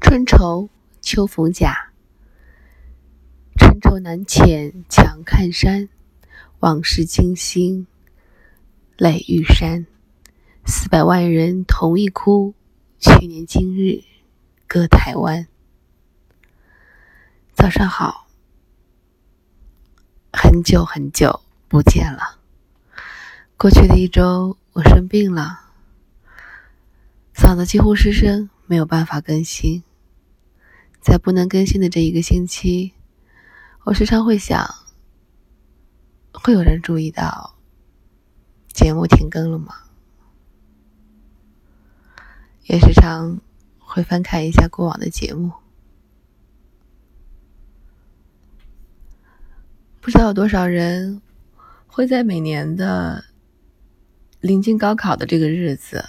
春愁秋逢甲，春愁难遣强看山，往事惊心泪欲潸。四百万人同一哭，去年今日歌台湾。早上好，很久很久不见了。过去的一周，我生病了，嗓子几乎失声，没有办法更新。在不能更新的这一个星期，我时常会想：会有人注意到节目停更了吗？也时常会翻看一下过往的节目，不知道有多少人会在每年的临近高考的这个日子，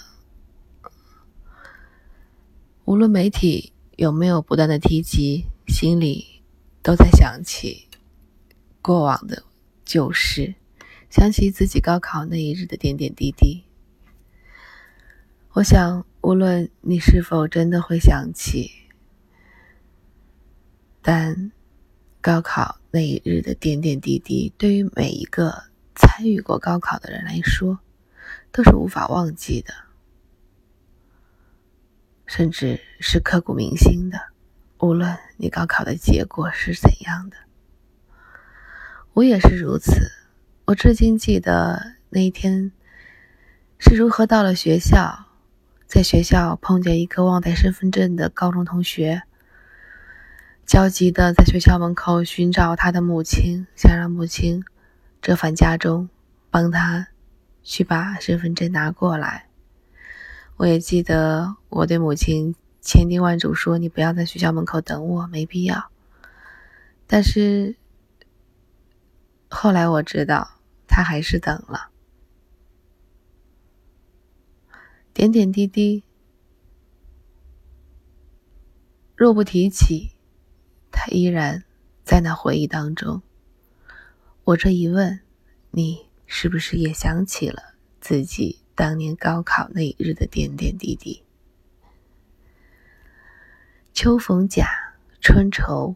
无论媒体。有没有不断的提及，心里都在想起过往的旧事，想起自己高考那一日的点点滴滴。我想，无论你是否真的会想起，但高考那一日的点点滴滴，对于每一个参与过高考的人来说，都是无法忘记的。甚至是刻骨铭心的，无论你高考的结果是怎样的，我也是如此。我至今记得那一天是如何到了学校，在学校碰见一个忘带身份证的高中同学，焦急的在学校门口寻找他的母亲，想让母亲折返家中，帮他去把身份证拿过来。我也记得，我对母亲千叮万嘱说：“你不要在学校门口等我，没必要。”但是后来我知道，他还是等了。点点滴滴，若不提起，他依然在那回忆当中。我这一问，你是不是也想起了自己？当年高考那一日的点点滴滴。秋逢甲，春愁，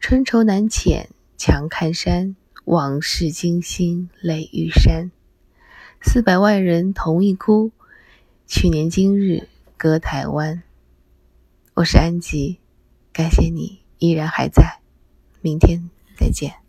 春愁难遣强看山，往事惊心泪欲潸。四百万人同一哭，去年今日歌台湾。我是安吉，感谢你依然还在，明天再见。